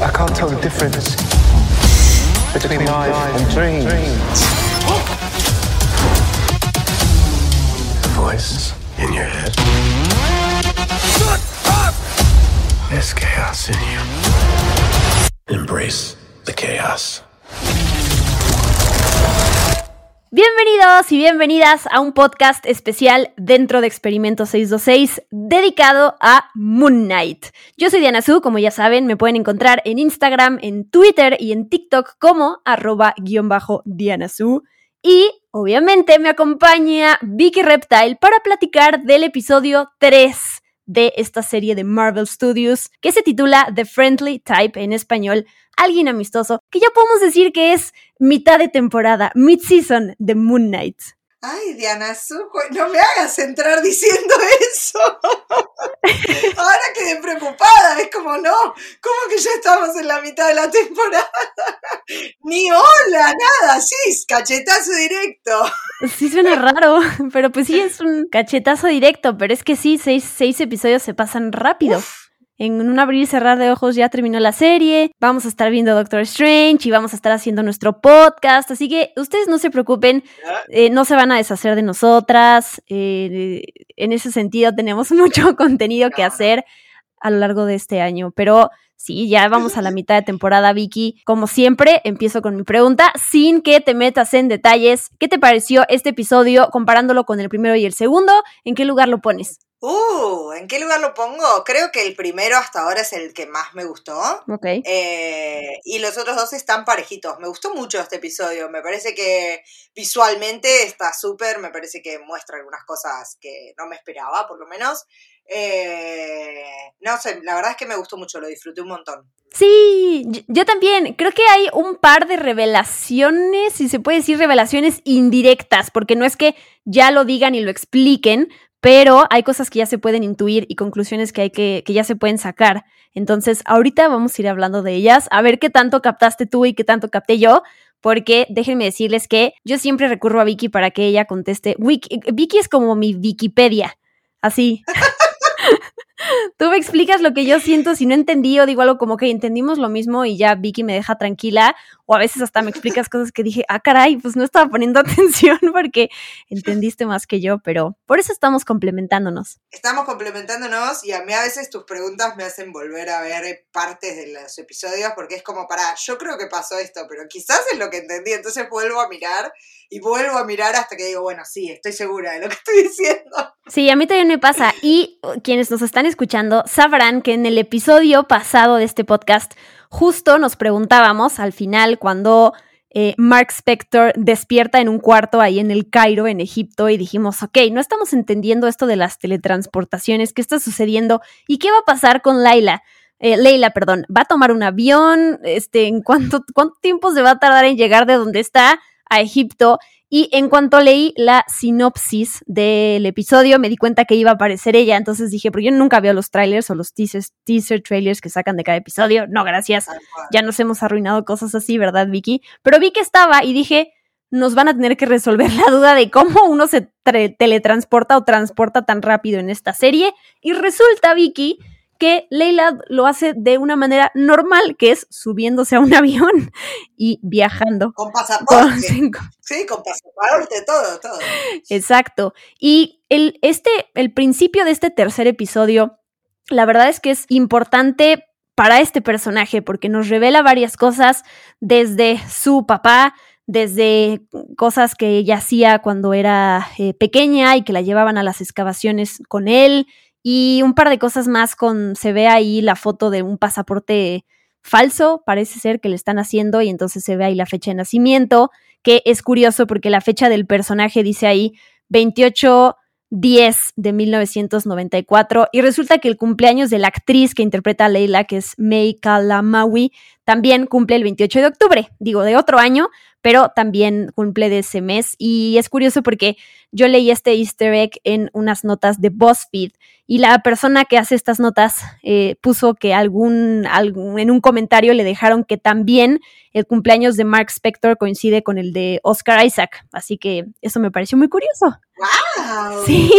I can't tell the difference between life and dreams. The voice in your head. Shut up! There's chaos in you. Embrace the chaos. Bienvenidos y bienvenidas a un podcast especial dentro de Experimento 626 dedicado a Moon Knight. Yo soy Diana Su, como ya saben, me pueden encontrar en Instagram, en Twitter y en TikTok como arroba guion bajo Diana Su. Y obviamente me acompaña Vicky Reptile para platicar del episodio 3 de esta serie de Marvel Studios que se titula The Friendly Type en español, alguien amistoso, que ya podemos decir que es mitad de temporada, mid-season de Moon Knight. Ay, Diana Zuko, no me hagas entrar diciendo eso. Ahora quedé preocupada, es como, no, ¿cómo que ya estamos en la mitad de la temporada? Ni hola, nada, sí, cachetazo directo. Sí suena raro, pero pues sí es un cachetazo directo, pero es que sí, seis, seis episodios se pasan rápido. En un abrir y cerrar de ojos ya terminó la serie. Vamos a estar viendo Doctor Strange y vamos a estar haciendo nuestro podcast. Así que ustedes no se preocupen, eh, no se van a deshacer de nosotras. Eh, en ese sentido, tenemos mucho contenido que hacer a lo largo de este año. Pero sí, ya vamos a la mitad de temporada, Vicky. Como siempre, empiezo con mi pregunta, sin que te metas en detalles. ¿Qué te pareció este episodio comparándolo con el primero y el segundo? ¿En qué lugar lo pones? Uh, ¿en qué lugar lo pongo? Creo que el primero hasta ahora es el que más me gustó. Ok. Eh, y los otros dos están parejitos. Me gustó mucho este episodio. Me parece que visualmente está súper. Me parece que muestra algunas cosas que no me esperaba, por lo menos. Eh, no sé, la verdad es que me gustó mucho. Lo disfruté un montón. Sí, yo, también. Creo que hay un par de revelaciones, si se puede decir revelaciones indirectas, porque no es que ya lo digan y lo expliquen, pero hay cosas que ya se pueden intuir y conclusiones que hay que, que ya se pueden sacar. Entonces, ahorita vamos a ir hablando de ellas, a ver qué tanto captaste tú y qué tanto capté yo, porque déjenme decirles que yo siempre recurro a Vicky para que ella conteste. Wiki, Vicky es como mi Wikipedia, así. Tú me explicas lo que yo siento, si no entendí o digo algo como que entendimos lo mismo y ya Vicky me deja tranquila, o a veces hasta me explicas cosas que dije, ah, caray, pues no estaba poniendo atención porque entendiste más que yo, pero por eso estamos complementándonos. Estamos complementándonos y a mí a veces tus preguntas me hacen volver a ver partes de los episodios porque es como para, yo creo que pasó esto, pero quizás es lo que entendí, entonces vuelvo a mirar y vuelvo a mirar hasta que digo, bueno, sí, estoy segura de lo que estoy diciendo. Sí, a mí también me pasa. Y quienes nos están escuchando sabrán que en el episodio pasado de este podcast, justo nos preguntábamos al final cuando eh, Mark Spector despierta en un cuarto ahí en el Cairo, en Egipto, y dijimos, ok, no estamos entendiendo esto de las teletransportaciones, ¿qué está sucediendo? ¿Y qué va a pasar con Laila? Eh, Leila, perdón, ¿va a tomar un avión? Este, ¿En cuánto, cuánto tiempo se va a tardar en llegar de donde está a Egipto? Y en cuanto leí la sinopsis del episodio, me di cuenta que iba a aparecer ella. Entonces dije, pero yo nunca veo los trailers o los teasers, teaser trailers que sacan de cada episodio. No, gracias. Ya nos hemos arruinado cosas así, ¿verdad, Vicky? Pero vi que estaba y dije, nos van a tener que resolver la duda de cómo uno se teletransporta o transporta tan rápido en esta serie. Y resulta, Vicky, que Leila lo hace de una manera normal, que es subiéndose a un avión y viajando. Con pasaporte. Con, sí, con pasaporte, todo, todo. Exacto. Y el, este, el principio de este tercer episodio, la verdad es que es importante para este personaje porque nos revela varias cosas desde su papá, desde cosas que ella hacía cuando era eh, pequeña y que la llevaban a las excavaciones con él, y un par de cosas más con, se ve ahí la foto de un pasaporte falso, parece ser que le están haciendo y entonces se ve ahí la fecha de nacimiento, que es curioso porque la fecha del personaje dice ahí 28 10 de 1994 y resulta que el cumpleaños de la actriz que interpreta a Leila, que es May Kalamawi, también cumple el 28 de octubre, digo de otro año, pero también cumple de ese mes y es curioso porque yo leí este easter egg en unas notas de BuzzFeed y la persona que hace estas notas eh, puso que algún, algún, en un comentario le dejaron que también el cumpleaños de Mark Spector coincide con el de Oscar Isaac, así que eso me pareció muy curioso. ¡Wow! Sí.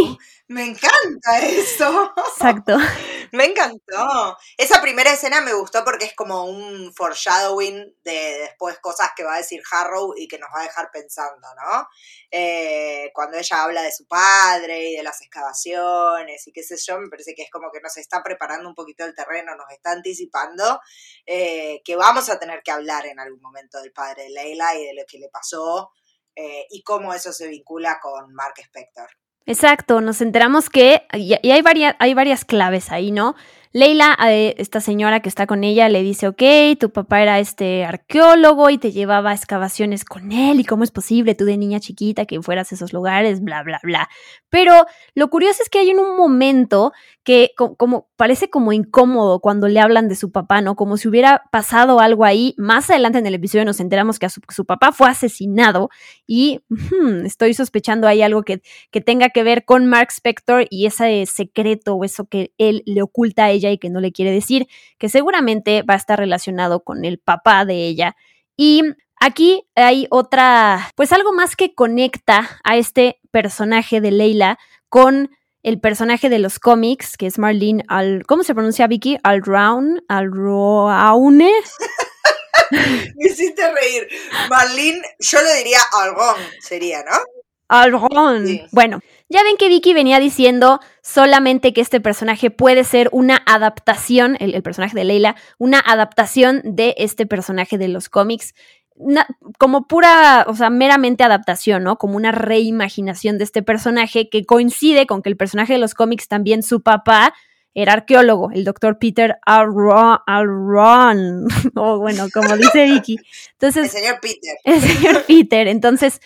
Me encanta eso. Exacto. Me encantó. Esa primera escena me gustó porque es como un foreshadowing de después cosas que va a decir Harrow y que nos va a dejar pensando, ¿no? Eh, cuando ella habla de su padre y de las excavaciones y qué sé yo, me parece que es como que nos está preparando un poquito el terreno, nos está anticipando eh, que vamos a tener que hablar en algún momento del padre de Leila y de lo que le pasó eh, y cómo eso se vincula con Mark Spector. Exacto, nos enteramos que, y, hay, varias, hay varias claves ahí, ¿no? Leila, eh, esta señora que está con ella, le dice, ok, tu papá era este arqueólogo y te llevaba a excavaciones con él, y cómo es posible tú de niña chiquita que fueras a esos lugares, bla, bla, bla. Pero lo curioso es que hay en un momento que como, parece como incómodo cuando le hablan de su papá, ¿no? Como si hubiera pasado algo ahí. Más adelante en el episodio nos enteramos que su, papá fue asesinado y estoy sospechando hay algo que, que tenga que ver con Mark Spector y ese secreto o eso que él le oculta a ella y que no le quiere decir, que seguramente va a estar relacionado con el papá de ella. Y Aquí hay otra, pues algo más que conecta a este personaje de Leila con el personaje de los cómics, que es Marlene Al... ¿Cómo se pronuncia Vicky? Alround, Alroaune. Me hiciste reír. Marlene, yo lo diría Alron, sería, ¿no? Alron. Bueno, ya ven que Vicky venía diciendo solamente que este personaje puede ser una adaptación, el, personaje de Leila, una adaptación de este personaje de los cómics como pura, o sea, meramente adaptación, ¿no? Como una reimaginación de este personaje que coincide con que el personaje de los cómics también su papá era arqueólogo, el doctor Peter Alron, o bueno, como dice Vicky. Entonces, el señor Peter. El señor Peter. Entonces,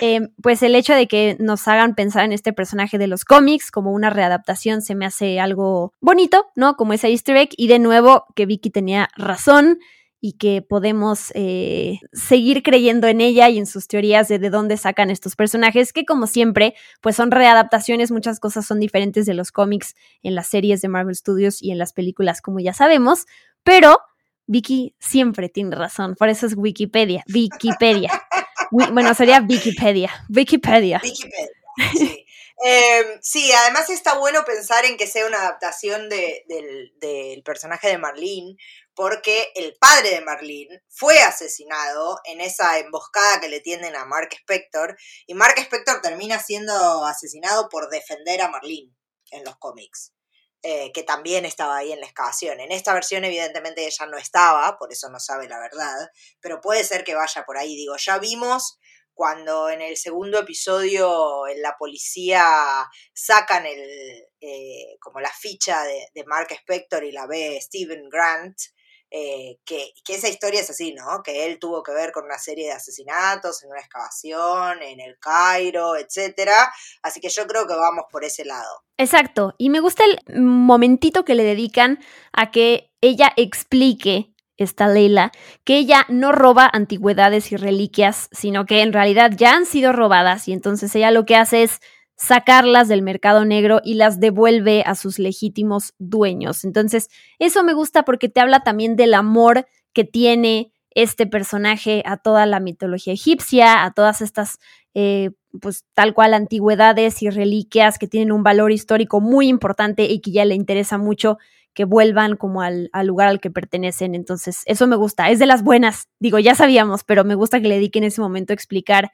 eh, pues el hecho de que nos hagan pensar en este personaje de los cómics como una readaptación se me hace algo bonito, ¿no? Como ese easter egg. Y de nuevo, que Vicky tenía razón y que podemos eh, seguir creyendo en ella y en sus teorías de de dónde sacan estos personajes, que como siempre, pues son readaptaciones, muchas cosas son diferentes de los cómics en las series de Marvel Studios y en las películas, como ya sabemos, pero Vicky siempre tiene razón, por eso es Wikipedia, Wikipedia. bueno, sería Wikipedia, Wikipedia. Wikipedia, sí. Em, sí, además está bueno pensar en que sea una adaptación del, del, personaje de Marlene, porque el padre de Marlene fue asesinado en esa emboscada que le tienden a Mark Spector, y Mark Spector termina siendo asesinado por defender a Marlene en los cómics. Eh, que también estaba ahí en la excavación. En esta versión, evidentemente, ella no estaba, por eso no sabe la verdad, pero puede ser que vaya por ahí. Digo, ya vimos cuando en el segundo episodio la policía sacan el, eh, como la ficha de, de, Mark Spector y la ve Steven Grant, eh, que, esa historia es así, ¿no? Que él tuvo que ver con una serie de asesinatos en una excavación, en el Cairo, etcétera. Así que yo creo que vamos por ese lado. Exacto. Y me gusta el momentito que le dedican a que ella explique esta Leila, que ella no roba antigüedades y reliquias, sino que en realidad ya han sido robadas y entonces ella lo que hace es sacarlas del mercado negro y las devuelve a sus legítimos dueños. Entonces, eso me gusta porque te habla también del amor que tiene este personaje a toda la mitología egipcia, a todas estas, eh, pues tal cual, antigüedades y reliquias que tienen un valor histórico muy importante y que ya le interesa mucho que vuelvan como al, al, lugar al que pertenecen. Entonces, eso me gusta. Es de las buenas. Digo, ya sabíamos, pero me gusta que le dediquen ese momento a explicar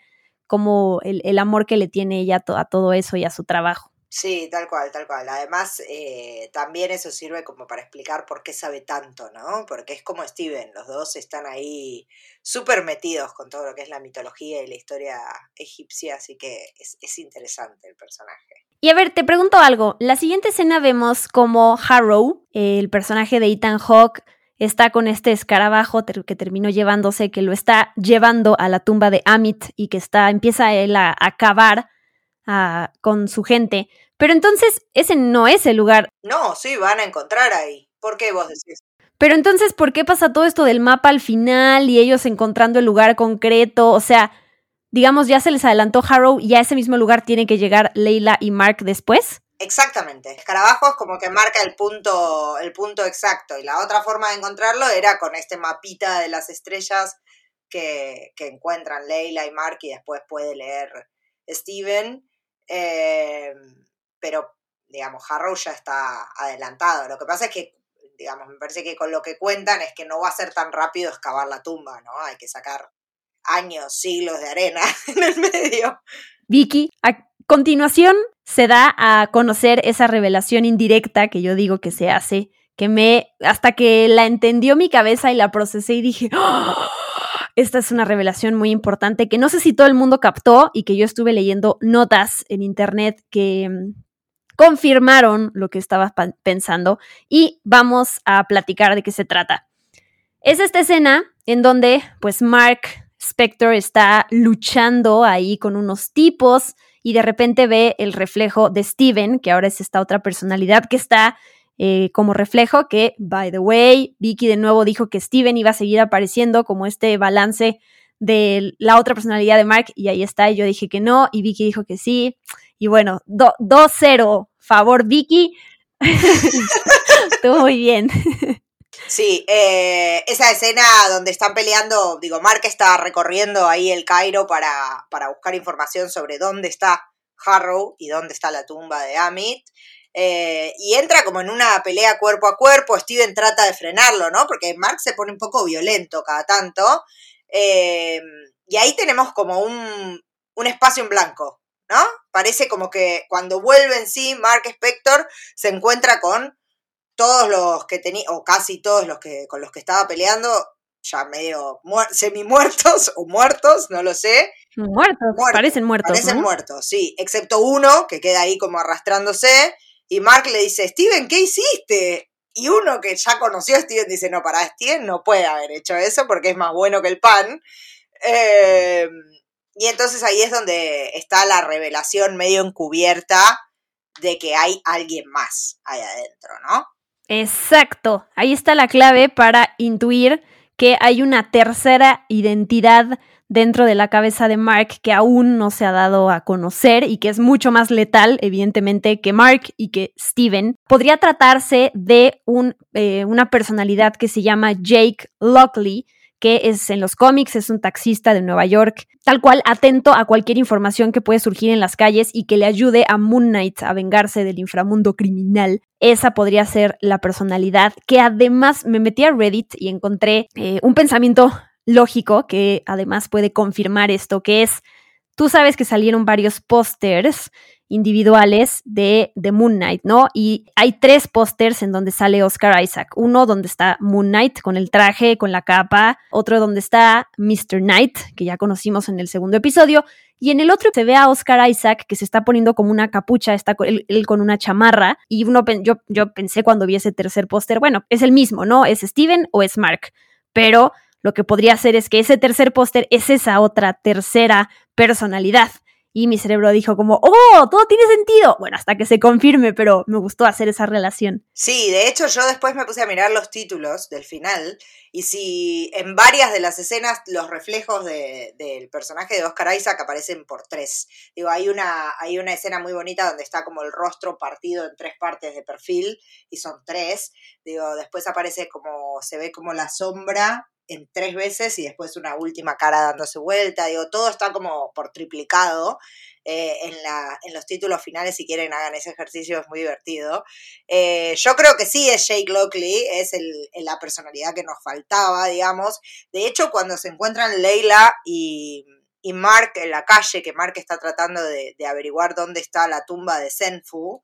como el, amor que le tiene ella a, todo eso y a su trabajo. Sí, tal cual, tal cual. Además, eh, también eso sirve como para explicar por qué sabe tanto, ¿no? Porque es como Steven, los dos están ahí súper metidos con todo lo que es la mitología y la historia egipcia, así que es, interesante el personaje. Y a ver, te pregunto algo. La siguiente escena vemos como Harrow, el personaje de Ethan Hawke, está con este escarabajo que terminó llevándose, que lo está llevando a la tumba de Amit y que está, empieza él a acabar con su gente. Pero entonces ese no es el lugar. No, sí, van a encontrar ahí. ¿Por qué vos decís? Pero entonces, ¿por qué pasa todo esto del mapa al final y ellos encontrando el lugar concreto? O sea, digamos, ya se les adelantó Harrow y a ese mismo lugar tienen que llegar Leila y Mark después. Exactamente. Escarabajo es como que marca el punto, el punto exacto. Y la otra forma de encontrarlo era con este mapita de las estrellas que, que encuentran Leila y Mark y después puede leer Steven. Eh, pero digamos, Harrow ya está adelantado. Lo que pasa es que, digamos, me parece que con lo que cuentan es que no va a ser tan rápido excavar la tumba, ¿no? Hay que sacar años, siglos de arena en el medio. Vicky, a continuación se da a conocer esa revelación indirecta que yo digo que se hace, que me, hasta que la entendió mi cabeza y la procesé y dije, ¡Oh! esta es una revelación muy importante que no sé si todo el mundo captó y que yo estuve leyendo notas en internet que mm, confirmaron lo que estaba pensando y vamos a platicar de qué se trata. Es esta escena en donde pues Mark Spector está luchando ahí con unos tipos y de repente ve el reflejo de Steven, que ahora es esta otra personalidad que está eh, como reflejo, que, by the way, Vicky de nuevo dijo que Steven iba a seguir apareciendo como este balance de la otra personalidad de Mark y ahí está, y yo dije que no, y Vicky dijo que sí, y bueno, 2-0, favor Vicky, estuvo muy bien. Sí, eh, esa escena donde están peleando, digo, Mark está recorriendo ahí el Cairo para, para buscar información sobre dónde está Harrow y dónde está la tumba de Amit. Eh, y entra como en una pelea cuerpo a cuerpo, Steven trata de frenarlo, ¿no? Porque Mark se pone un poco violento cada tanto. Eh, y ahí tenemos como un, un espacio en blanco, ¿no? Parece como que cuando vuelve en sí, Mark Spector se encuentra con todos los que tenía, o casi todos los que con los que estaba peleando, ya medio semi muertos o muertos, no lo sé. Muertos, parecen muertos. Parecen muertos, sí, excepto uno que queda ahí como arrastrándose. Y Mark le dice, Steven, ¿qué hiciste? Y uno que ya conoció a Steven dice, no, para Steven no puede haber hecho eso porque es más bueno que el pan. Em, y entonces ahí es donde está la revelación medio encubierta de que hay alguien más ahí adentro, ¿no? Exacto, ahí está la clave para intuir que hay una tercera identidad dentro de la cabeza de Mark que aún no se ha dado a conocer y que es mucho más letal, evidentemente, que Mark y que Steven. Podría tratarse de eh, una personalidad que se llama Jake Lockley, que es en los cómics, es un taxista de Nueva York, tal cual atento a cualquier información que puede surgir en las calles y que le ayude a Moon Knight a vengarse del inframundo criminal. Esa podría ser la personalidad, que además me metí a Reddit y encontré eh, un pensamiento lógico que además puede confirmar esto, que es, tú sabes que salieron varios pósters individuales de, de, Moon Knight, ¿no? Y hay tres pósters en donde sale Oscar Isaac. Uno donde está Moon Knight con el traje, con la capa. Otro donde está Mr. Knight, que ya conocimos en el segundo episodio. Y en el otro se ve a Oscar Isaac que se está poniendo como una capucha, está él, él con una chamarra. Y uno, yo, yo pensé cuando vi ese tercer póster, bueno, es el mismo, ¿no? ¿Es Steven o es Mark? Pero lo que podría ser es que ese tercer póster es esa otra tercera personalidad. Y mi cerebro dijo como, oh, todo tiene sentido. Bueno, hasta que se confirme, pero me gustó hacer esa relación. Sí, de hecho yo después me puse a mirar los títulos del final y si en varias de las escenas los reflejos del personaje de Oscar Isaac aparecen por tres. Digo, hay una, hay una escena muy bonita donde está como el rostro partido en tres partes de perfil y son tres. Digo, después aparece como, se ve como la sombra en tres veces y después una última cara dándose vuelta. Digo, todo está como por triplicado. Eh, en, la, en los títulos finales, si quieren, hagan ese ejercicio, es muy divertido. Eh, yo creo que sí es Jake Lockley, es el, la personalidad que nos faltaba, digamos. De hecho, cuando se encuentran Leila y, y Mark en la calle, que Mark está tratando de, de averiguar dónde está la tumba de Senfu,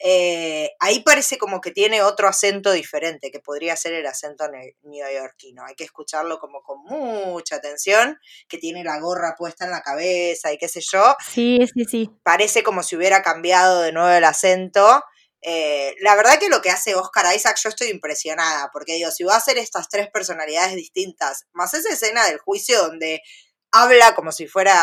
eh, ahí parece como que tiene otro acento diferente, que podría ser el acento neoyorquino. Hay que escucharlo como con mucha atención, que tiene la gorra puesta en la cabeza y qué sé yo. Sí, sí, sí. Parece como si hubiera cambiado de nuevo el acento. Eh, la verdad que lo que hace Oscar Isaac, yo estoy impresionada, porque digo, si va a hacer estas tres personalidades distintas, más esa escena del juicio donde habla como si fuera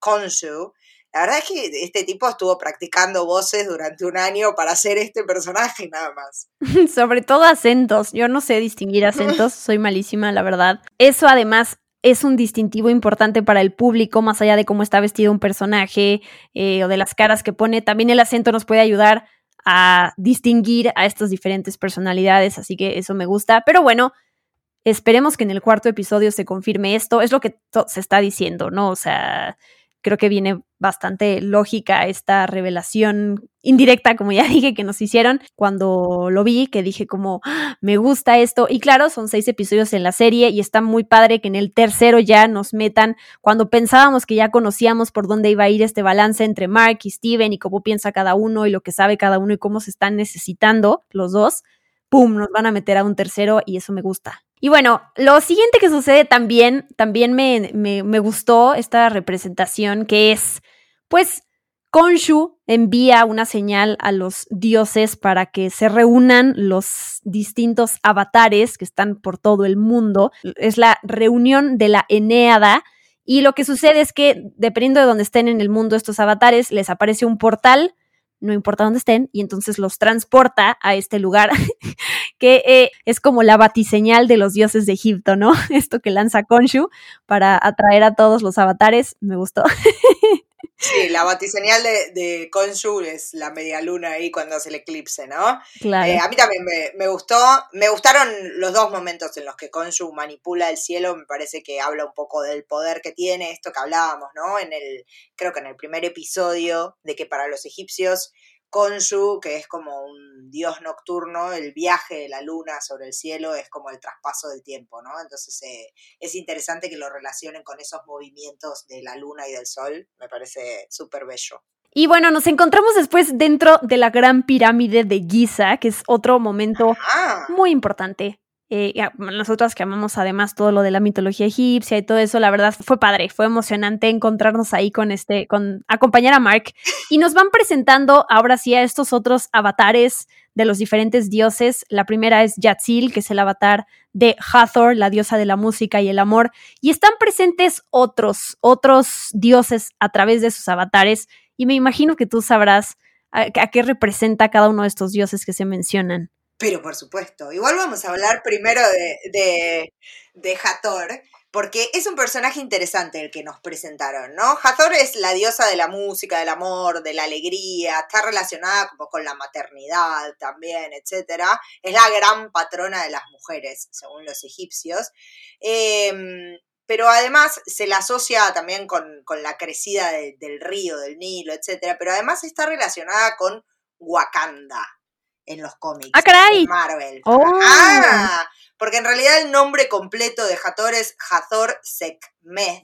Konsu, la verdad es que este tipo estuvo practicando voces durante un año para hacer este personaje nada más. Sobre todo acentos. Yo no sé distinguir acentos, soy malísima, la verdad. Eso además es un distintivo importante para el público, más allá de cómo está vestido un personaje eh, o de las caras que pone. También el acento nos puede ayudar a distinguir a estas diferentes personalidades, así que eso me gusta. Pero bueno, esperemos que en el cuarto episodio se confirme esto. Es lo que se está diciendo, ¿no? O sea, creo que viene bastante lógica esta revelación indirecta, como ya dije, que nos hicieron cuando lo vi, que dije como, ¡Ah! me gusta esto. Y claro, son seis episodios en la serie y está muy padre que en el tercero ya nos metan, cuando pensábamos que ya conocíamos por dónde iba a ir este balance entre Mark y Steven y cómo piensa cada uno y lo que sabe cada uno y cómo se están necesitando los dos, ¡pum! Nos van a meter a un tercero y eso me gusta. Y bueno, lo siguiente que sucede también, también me, me, me gustó esta representación que es, pues, Konshu envía una señal a los dioses para que se reúnan los distintos avatares que están por todo el mundo. Es la reunión de la Eneada. Y lo que sucede es que, dependiendo de donde estén en el mundo estos avatares, les aparece un portal no importa dónde estén, y entonces los transporta a este lugar, que eh, es como la batiseñal de los dioses de Egipto, ¿no? Esto que lanza Konshu para atraer a todos los avatares, me gustó. Sí, la batiseñal de, de Konshu es la media luna ahí cuando hace el eclipse, ¿no? Claro. Eh, a mí también me, me, gustó, me gustaron los dos momentos en los que Konshu manipula el cielo, me parece que habla un poco del poder que tiene, esto que hablábamos, ¿no? En el, creo que en el primer episodio, de que para los egipcios Konshu, que es como un dios nocturno, el viaje de la luna sobre el cielo es como el traspaso del tiempo, ¿no? Entonces eh, es interesante que lo relacionen con esos movimientos de la luna y del sol, me parece súper bello. Y bueno, nos encontramos después dentro de la gran pirámide de Giza, que es otro momento muy importante. Eh, nosotras que amamos además todo lo de la mitología egipcia y todo eso, la verdad fue padre, fue emocionante encontrarnos ahí con este, con acompañar a Mark. Y nos van presentando ahora sí a estos otros avatares de los diferentes dioses. La primera es Yatzil, que es el avatar de Hathor, la diosa de la música y el amor. Y están presentes otros, otros dioses a través de sus avatares. Y me imagino que tú sabrás a qué representa cada uno de estos dioses que se mencionan. Pero por supuesto. Igual vamos a hablar primero de, de, Hathor, porque es un personaje interesante el que nos presentaron, ¿no? Hathor es la diosa de la música, del amor, de la alegría, está relacionada como con la maternidad también, etc. Es la gran patrona de las mujeres, según los egipcios. Eh, pero además se la asocia también con, con la crecida de, del río, del Nilo, etc. Pero además está relacionada con Wakanda en los cómics. ¡Ah, caray! Marvel. Oh. Ah, porque en realidad el nombre completo de Hathor es Hathor Sekhmet.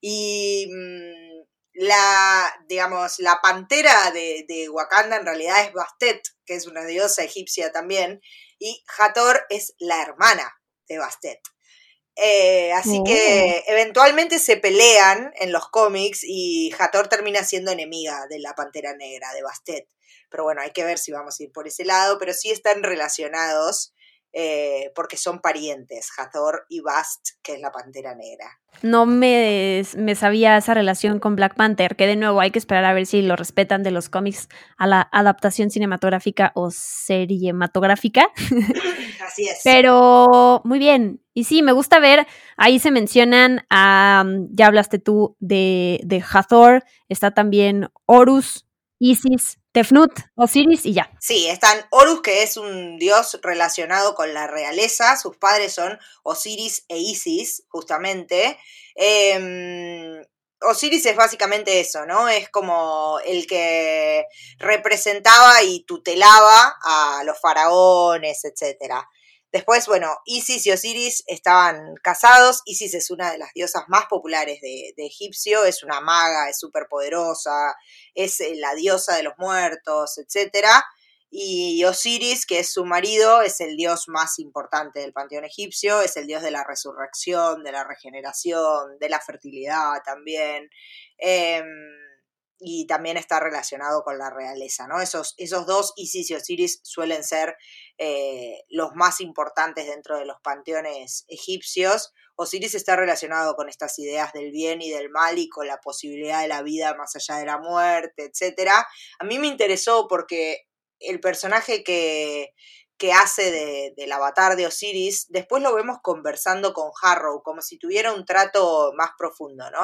Y mmm, la, digamos, la pantera de, de, Wakanda en realidad es Bastet, que es una diosa egipcia también. Y Hathor es la hermana de Bastet. Eh, así Oh. que eventualmente se pelean en los cómics y Hathor termina siendo enemiga de la Pantera Negra, de Bastet. Pero bueno, hay que ver si vamos a ir por ese lado, pero sí están relacionados eh, porque son parientes, Hathor y Bast, que es la Pantera Negra. No me, me sabía esa relación con Black Panther, que de nuevo hay que esperar a ver si lo respetan de los cómics a la adaptación cinematográfica o seriematografica. Así es. Pero muy bien. Y sí, me gusta ver, ahí se mencionan, a, ya hablaste tú de, de Hathor, está también Horus, Isis, Tefnut, Osiris y ya. Sí, están Horus, que es un dios relacionado con la realeza. Sus padres son Osiris e Isis, justamente. Eh, Osiris es básicamente eso, ¿no? Es como el que representaba y tutelaba a los faraones, etcétera. Después, bueno, Isis y Osiris estaban casados. Isis es una de las diosas más populares de, egipcio, es una maga, es súper poderosa, es eh, la diosa de los muertos, etc. Y Osiris, que es su marido, es el dios más importante del panteón egipcio, es el dios de la resurrección, de la regeneración, de la fertilidad también. Eh, y también está relacionado con la realeza, ¿no? Esos, esos dos, Isis y Osiris, suelen ser eh, los más importantes dentro de los panteones egipcios. Osiris está relacionado con estas ideas del bien y del mal y con la posibilidad de la vida más allá de la muerte, etc. A mí me interesó porque el personaje que, que hace de, del avatar de Osiris, después lo vemos conversando con Harrow, como si tuviera un trato más profundo, ¿no?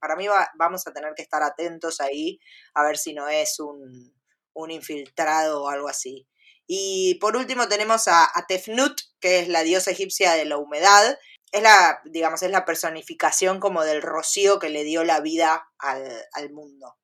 Para mí va, vamos a tener que estar atentos ahí, a ver si no es un, un infiltrado o algo así. Y por último tenemos a, a, Tefnut, que es la diosa egipcia de la humedad. es la, digamos, es la personificación como del rocío que le dio la vida al, mundo.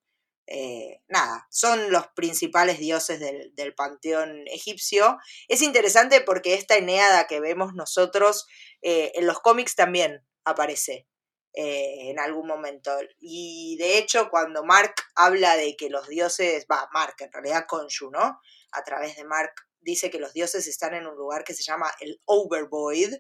Eh, nada, son los principales dioses del, del, panteón egipcio. Es interesante porque esta Eneada que vemos nosotros eh, en los cómics también aparece eh, en algún momento. Y de hecho, cuando Mark habla de que los dioses, va, Mark, en realidad Konshu, ¿no? A través de Mark dice que los dioses están en un lugar que se llama el Overvoid,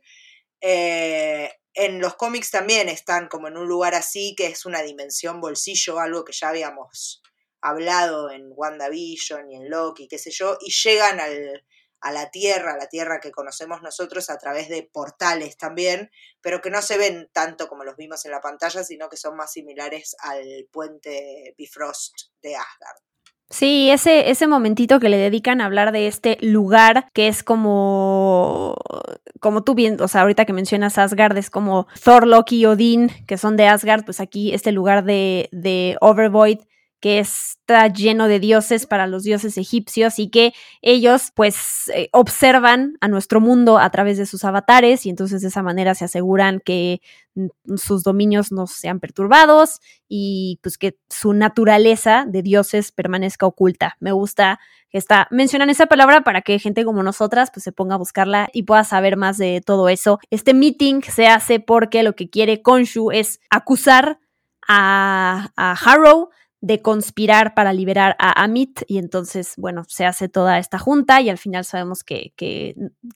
en los cómics también están como en un lugar así, que es una dimensión bolsillo, algo que ya habíamos hablado en WandaVision y en Loki, qué sé yo, y llegan a la Tierra, a la Tierra que conocemos nosotros a través de portales también, pero que no se ven tanto como los vimos en la pantalla, sino que son más similares al puente Bifrost de Asgard. Sí, ese, ese momentito que le dedican a hablar de este lugar que es como, como tú bien, o sea, ahorita que mencionas Asgard es como Thor, Loki y Odín, que son de Asgard, pues aquí este lugar de, de Overvoid que está lleno de dioses para los dioses egipcios y que ellos pues eh, observan a nuestro mundo a través de sus avatares y entonces de esa manera se aseguran que mm, sus dominios no sean perturbados y pues que su naturaleza de dioses permanezca oculta. Me gusta que está, mencionan esa palabra para que gente como nosotras pues se ponga a buscarla y pueda saber más de todo eso. Este meeting se hace porque lo que quiere Konshu es acusar a, a Harrow de conspirar para liberar a Amit y entonces, bueno, se hace toda esta junta y al final sabemos que,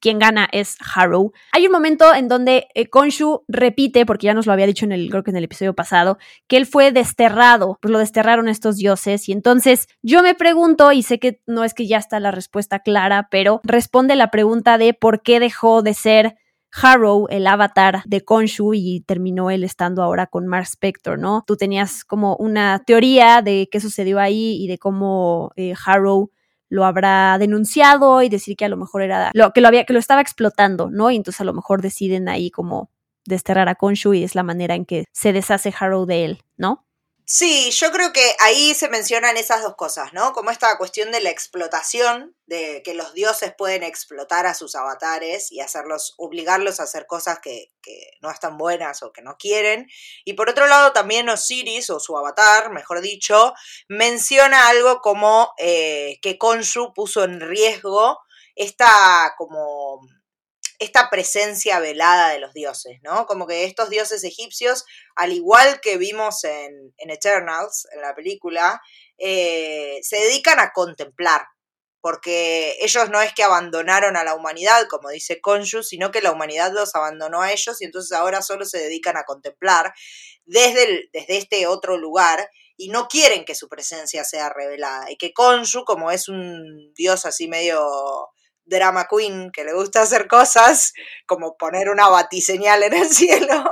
quien gana es Harrow. Hay un momento en donde eh, Konshu repite, porque ya nos lo había dicho en el, creo que en el episodio pasado, que él fue desterrado, pues lo desterraron estos dioses y entonces yo me pregunto, y sé que no es que ya está la respuesta clara, pero responde la pregunta de por qué dejó de ser Harrow, el avatar de Konshu, y terminó él estando ahora con Mark Spector, ¿no? Tú tenías como una teoría de qué sucedió ahí y de cómo eh, Harrow lo habrá denunciado y decir que a lo mejor era lo que lo había que lo estaba explotando, ¿no? Y entonces a lo mejor deciden ahí como desterrar a Konshu y es la manera en que se deshace Harrow de él, ¿no? Sí, yo creo que ahí se mencionan esas dos cosas, ¿no? Como esta cuestión de la explotación, de que los dioses pueden explotar a sus avatares y hacerlos, obligarlos a hacer cosas que, no están buenas o que no quieren. Y por otro lado, también Osiris, o su avatar, mejor dicho, menciona algo como eh, que Konshu puso en riesgo esta como esta presencia velada de los dioses, ¿no? Como que estos dioses egipcios, al igual que vimos en, Eternals, en la película, eh, se dedican a contemplar, porque ellos no es que abandonaron a la humanidad, como dice Konshu, sino que la humanidad los abandonó a ellos y entonces ahora solo se dedican a contemplar desde, desde este otro lugar y no quieren que su presencia sea revelada. Y que Konshu, como es un dios así medio drama queen que le gusta hacer cosas como poner una batiseñal en el cielo,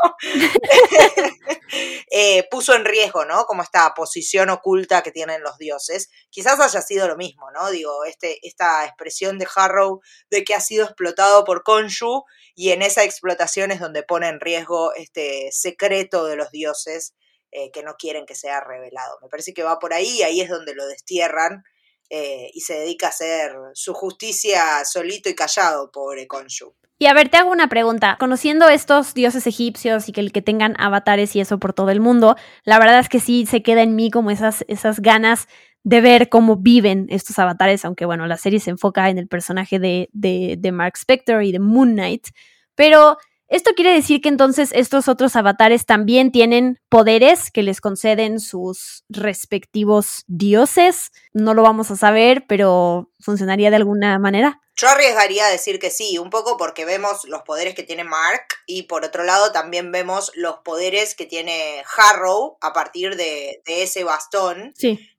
eh, puso en riesgo, ¿no? Como esta posición oculta que tienen los dioses. Quizás haya sido lo mismo, ¿no? Digo, este, esta expresión de Harrow de que ha sido explotado por Konshu y en esa explotación es donde pone en riesgo este secreto de los dioses eh, que no quieren que sea revelado. Me parece que va por ahí y ahí es donde lo destierran eh, y se dedica a hacer su justicia solito y callado, pobre Konshu. Y a ver, te hago una pregunta. Conociendo estos dioses egipcios y que que tengan avatares y eso por todo el mundo, la verdad es que sí se queda en mí como esas, esas ganas de ver cómo viven estos avatares, aunque bueno, la serie se enfoca en el personaje de, de, de Mark Spector y de Moon Knight. Pero esto quiere decir que entonces estos otros avatares también tienen poderes que les conceden sus respectivos dioses. No lo vamos a saber, pero funcionaría de alguna manera. Yo arriesgaría a decir que sí, un poco porque vemos los poderes que tiene Mark y por otro lado también vemos los poderes que tiene Harrow a partir de, ese bastón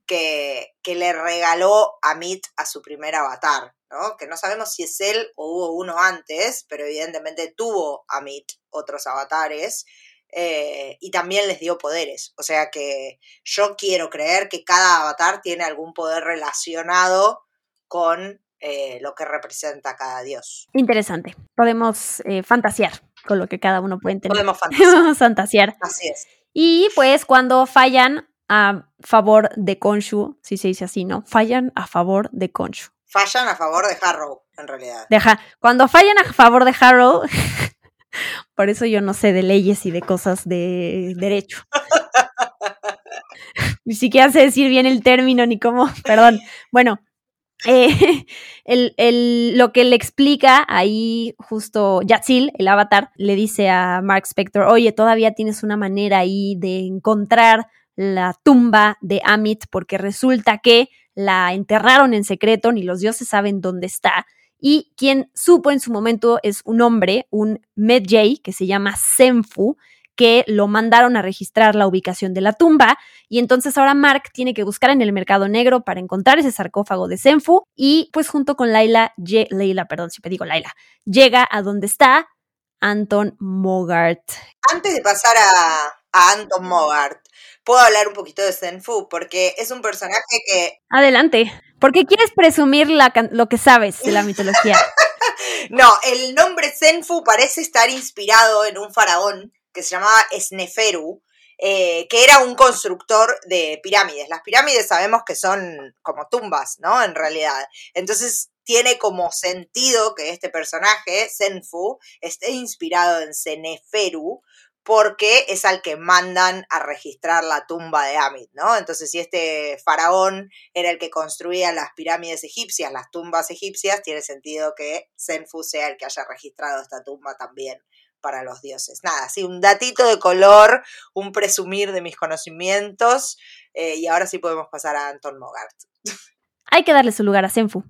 que, que le regaló a Meet a su primer avatar. Que no sabemos si es él o hubo uno antes, pero evidentemente tuvo a Mit otros avatares. Eh, y también les dio poderes. O sea que yo quiero creer que cada avatar tiene algún poder relacionado con eh, lo que representa cada dios. Interesante. Podemos eh, fantasear con lo que cada uno puede tener. Podemos fantasear. fantasear. Así es. Y pues cuando fallan a favor de Konshu, si se dice así, ¿no? Fallan a favor de Konshu fallan a favor de Harrow, en realidad. Deja, cuando fallan a favor de Harrow, Por eso yo no sé de leyes y de cosas de derecho. ni siquiera sé decir bien el término ni cómo, perdón. Bueno, eh, el, el, lo que le explica ahí justo Yatzil, el avatar, le dice a Mark Spector, oye, todavía tienes una manera ahí de encontrar la tumba de Amit porque resulta que la enterraron en secreto, ni los dioses saben dónde está. Y quien supo en su momento es un hombre, un Medjay, que se llama Senfu, que lo mandaron a registrar la ubicación de la tumba y entonces ahora Mark tiene que buscar en el mercado negro para encontrar ese sarcófago de Senfu y pues junto con Laila, Leila, perdón, si me digo Laila, llega a donde está Anton Mogart. Antes de pasar a, a Anton Mogart, puedo hablar un poquito de Senfu porque es un personaje que... Adelante, porque quieres presumir la, lo que sabes de la mitología. no, el nombre Senfu parece estar inspirado en un faraón que se llamaba Sneferu, eh, que era un constructor de pirámides. Las pirámides sabemos que son como tumbas, ¿no? En realidad. Entonces tiene como sentido que este personaje, Senfu, esté inspirado en Sneferu, porque es al que mandan a registrar la tumba de Amit, ¿no? Entonces, si este faraón era el que construía las pirámides egipcias, las tumbas egipcias, tiene sentido que Senfu sea el que haya registrado esta tumba también para los dioses. Nada, sí, un datito de color, un presumir de mis conocimientos, eh, y ahora sí podemos pasar a Anton Mogart. Hay que darle su lugar a Senfu.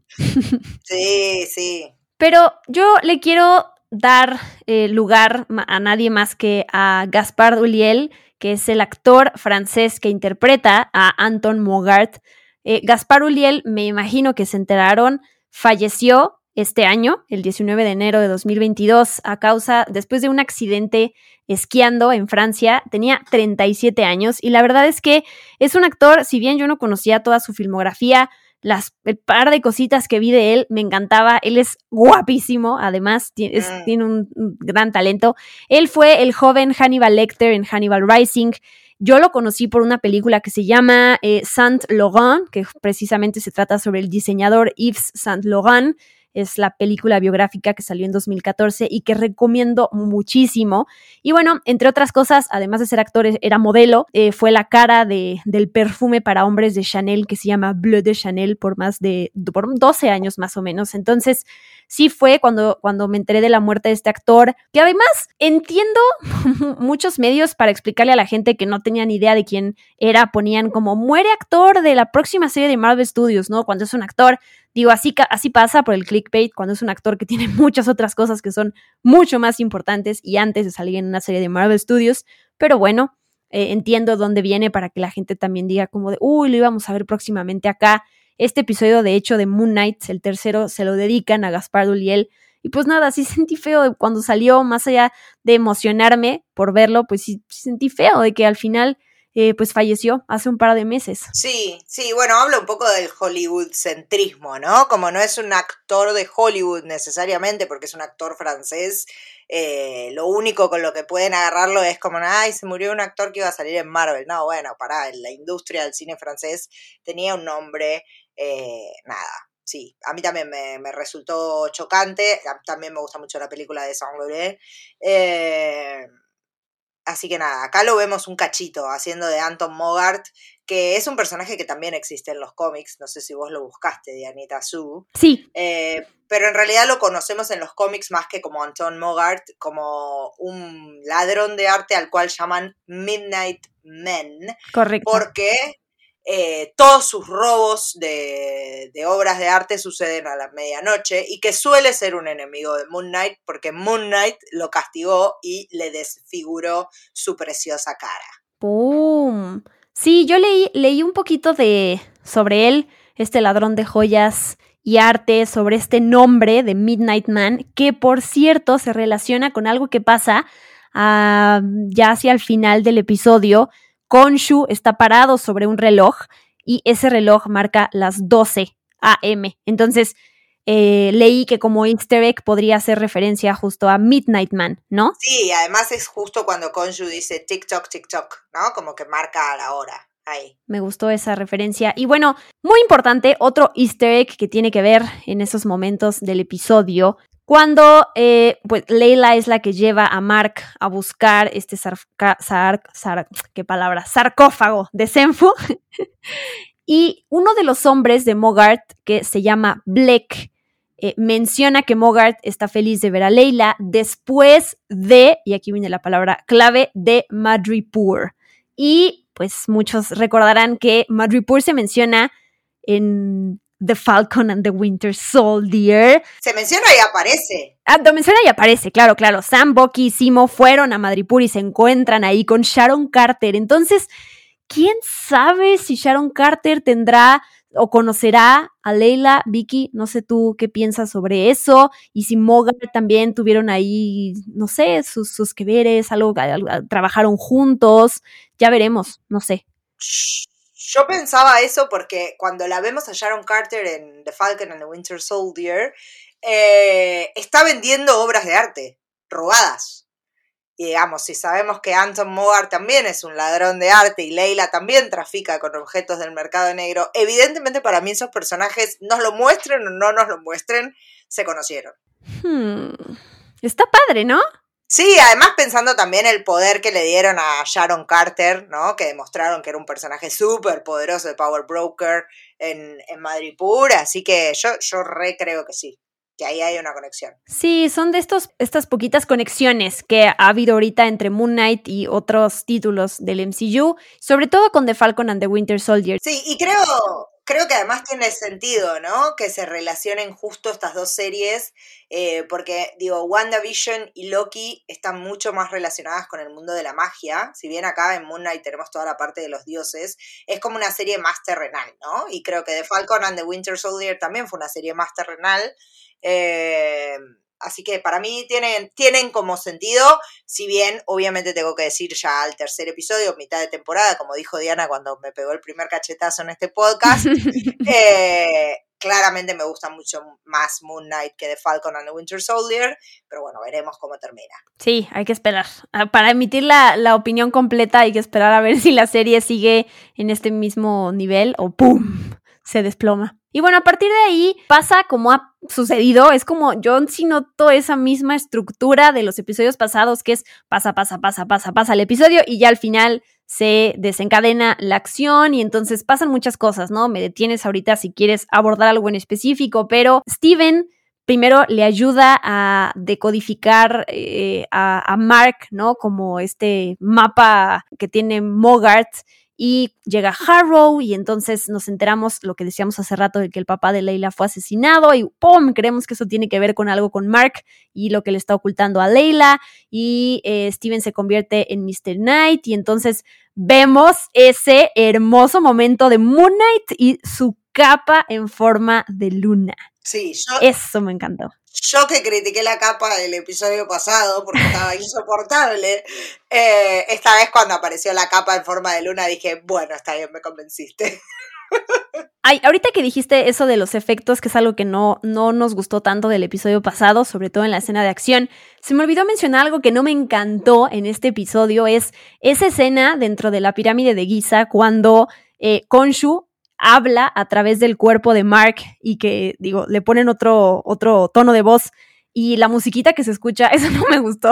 Sí, sí. Pero yo le quiero dar eh, lugar a nadie más que a Gaspard Ulliel, que es el actor francés que interpreta a Anton Mogart. Eh, Gaspard Ulliel, me imagino que se enteraron, falleció este año, el 19 de enero de 2022, a causa, después de un accidente esquiando en Francia, tenía 37 años y la verdad es que es un actor, si bien yo no conocía toda su filmografía, las, el par de cositas que vi de él me encantaba, él es guapísimo, además tiene, Mm. tiene un, un gran talento. Él fue el joven Hannibal Lecter en Hannibal Rising, yo lo conocí por una película que se llama eh, Saint Laurent, que precisamente se trata sobre el diseñador Yves Saint Laurent. Es la película biográfica que salió en 2014 y que recomiendo muchísimo. Y bueno, entre otras cosas, además de ser actor, era modelo. Eh, fue la cara de, del perfume para hombres de Chanel que se llama Bleu de Chanel por más de por 12 años más o menos. Entonces, sí fue cuando, cuando me enteré de la muerte de este actor, que además entiendo muchos medios para explicarle a la gente que no tenían idea de quién era, ponían como muere actor de la próxima serie de Marvel Studios, ¿no? Cuando es un actor, digo, así, así pasa por el clickbait, cuando es un actor que tiene muchas otras cosas que son mucho más importantes y antes de salir en una serie de Marvel Studios, pero bueno. Eh, entiendo dónde viene para que la gente también diga como de, uy, lo íbamos a ver próximamente acá. Este episodio, de hecho, de Moon Knight, el tercero, se lo dedican a Gaspar Uliel. Y pues nada, sí sentí feo cuando salió, más allá de emocionarme por verlo, pues sí sentí feo de que al final eh, pues falleció hace un par de meses. Sí, sí, bueno, habla un poco del Hollywood centrismo, ¿no? Como no es un actor de Hollywood necesariamente, porque es un actor francés, eh, lo único con lo que pueden agarrarlo es como, ay, se murió un actor que iba a salir en Marvel. No, bueno, pará, la industria del cine francés tenía un nombre, eh, nada, sí, a mí también me, resultó chocante, también me gusta mucho la película de Saint-Laurent. Eh, así que nada, acá lo vemos un cachito haciendo de Anton Mogart, que es un personaje que también existe en los cómics, no sé si vos lo buscaste, Dianita Su. Sí. Eh, pero en realidad lo conocemos en los cómics más que como Anton Mogart, como un ladrón de arte al cual llaman Midnight Men. Correcto. Porque eh, todos sus robos de, obras de arte suceden a la medianoche y que suele ser un enemigo de Moon Knight porque Moon Knight lo castigó y le desfiguró su preciosa cara. ¡Pum! Sí, yo leí, leí un poquito de sobre él, este ladrón de joyas y arte, sobre este nombre de Midnight Man, que por cierto se relaciona con algo que pasa uh, ya hacia el final del episodio. Konshu está parado sobre un reloj y ese reloj marca las 12 a.m. Entonces, eh, leí que como easter egg podría hacer referencia justo a Midnight Man, ¿no? Sí, además es justo cuando Konshu dice TikTok, TikTok, ¿no? Como que marca la hora. Ahí. Me gustó esa referencia. Y bueno, muy importante, otro easter egg que tiene que ver en esos momentos del episodio cuando eh, pues Leila es la que lleva a Mark a buscar este ¿qué palabra? sarcófago de Senfu. y uno de los hombres de Mogart, que se llama Black, eh, menciona que Mogart está feliz de ver a Leila después de, y aquí viene la palabra clave, de Madripur. Y pues muchos recordarán que Madripur se menciona en The Falcon and the Winter Soldier. Se menciona y aparece. Ah, lo menciona y aparece, claro, claro. Sam, Bucky y Simo fueron a Madripur y se encuentran ahí con Sharon Carter. Entonces, ¿quién sabe si Sharon Carter tendrá o conocerá a Leila, Vicky, no sé tú qué piensas sobre eso, y si Mogar también tuvieron ahí, no sé, sus, sus que veres, algo, trabajaron juntos, ya veremos, no sé. Yo pensaba eso porque cuando la vemos a Sharon Carter en The Falcon and the Winter Soldier, eh, está vendiendo obras de arte robadas. Y digamos, si sabemos que Anton Mogar también es un ladrón de arte y Leila también trafica con objetos del mercado negro, evidentemente para mí esos personajes, nos lo muestren o no nos lo muestren, se conocieron. Hmm. Está padre, ¿no? Sí, además pensando también el poder que le dieron a Sharon Carter, ¿no? Que demostraron que era un personaje súper poderoso de Power Broker en, en Madrid Pura, así que yo, yo re creo que sí que ahí hay una conexión. Sí, son de estos, estas poquitas conexiones que ha habido ahorita entre Moon Knight y otros títulos del MCU, sobre todo con The Falcon and the Winter Soldier. Sí, y creo, creo que además tiene sentido, ¿no? Que se relacionen justo estas dos series, eh, porque digo, WandaVision y Loki están mucho más relacionadas con el mundo de la magia, si bien acá en Moon Knight tenemos toda la parte de los dioses, es como una serie más terrenal, ¿no? Y creo que The Falcon and the Winter Soldier también fue una serie más terrenal. Eh, así que para mí tienen, tienen como sentido, si bien obviamente tengo que decir ya al tercer episodio, mitad de temporada, como dijo Diana cuando me pegó el primer cachetazo en este podcast, eh, claramente me gusta mucho más Moon Knight que The Falcon and the Winter Soldier, pero bueno, veremos cómo termina. Sí, hay que esperar. Ah, para emitir la, la opinión completa hay que esperar a ver si la serie sigue en este mismo nivel o ¡pum! se desploma. Y bueno, a partir de ahí pasa como ha sucedido, es como yo sí noto esa misma estructura de los episodios pasados, que es pasa, pasa, pasa, pasa, pasa el episodio y ya al final se desencadena la acción y entonces pasan muchas cosas, ¿no? Me detienes ahorita si quieres abordar algo en específico, pero Steven primero le ayuda a decodificar eh, a, a, Mark, ¿no? Como este mapa que tiene Mogart y llega Harrow y entonces nos enteramos lo que decíamos hace rato de que el papá de Leila fue asesinado y ¡pum! Creemos que eso tiene que ver con algo con Mark y lo que le está ocultando a Leila y eh, Steven se convierte en Mr. Knight y entonces vemos ese hermoso momento de Moon Knight y su capa en forma de luna. Sí, yo... Eso me encantó. Yo que critiqué la capa del episodio pasado porque estaba insoportable, eh, esta vez cuando apareció la capa en forma de luna dije, bueno, está bien, me convenciste. Ay, ahorita que dijiste eso de los efectos, que es algo que no, no nos gustó tanto del episodio pasado, sobre todo en la escena de acción, se me olvidó mencionar algo que no me encantó en este episodio, es esa escena dentro de la pirámide de Giza cuando eh, Konshu habla a través del cuerpo de Mark y que, digo, le ponen otro, otro tono de voz y la musiquita que se escucha, eso no me gustó.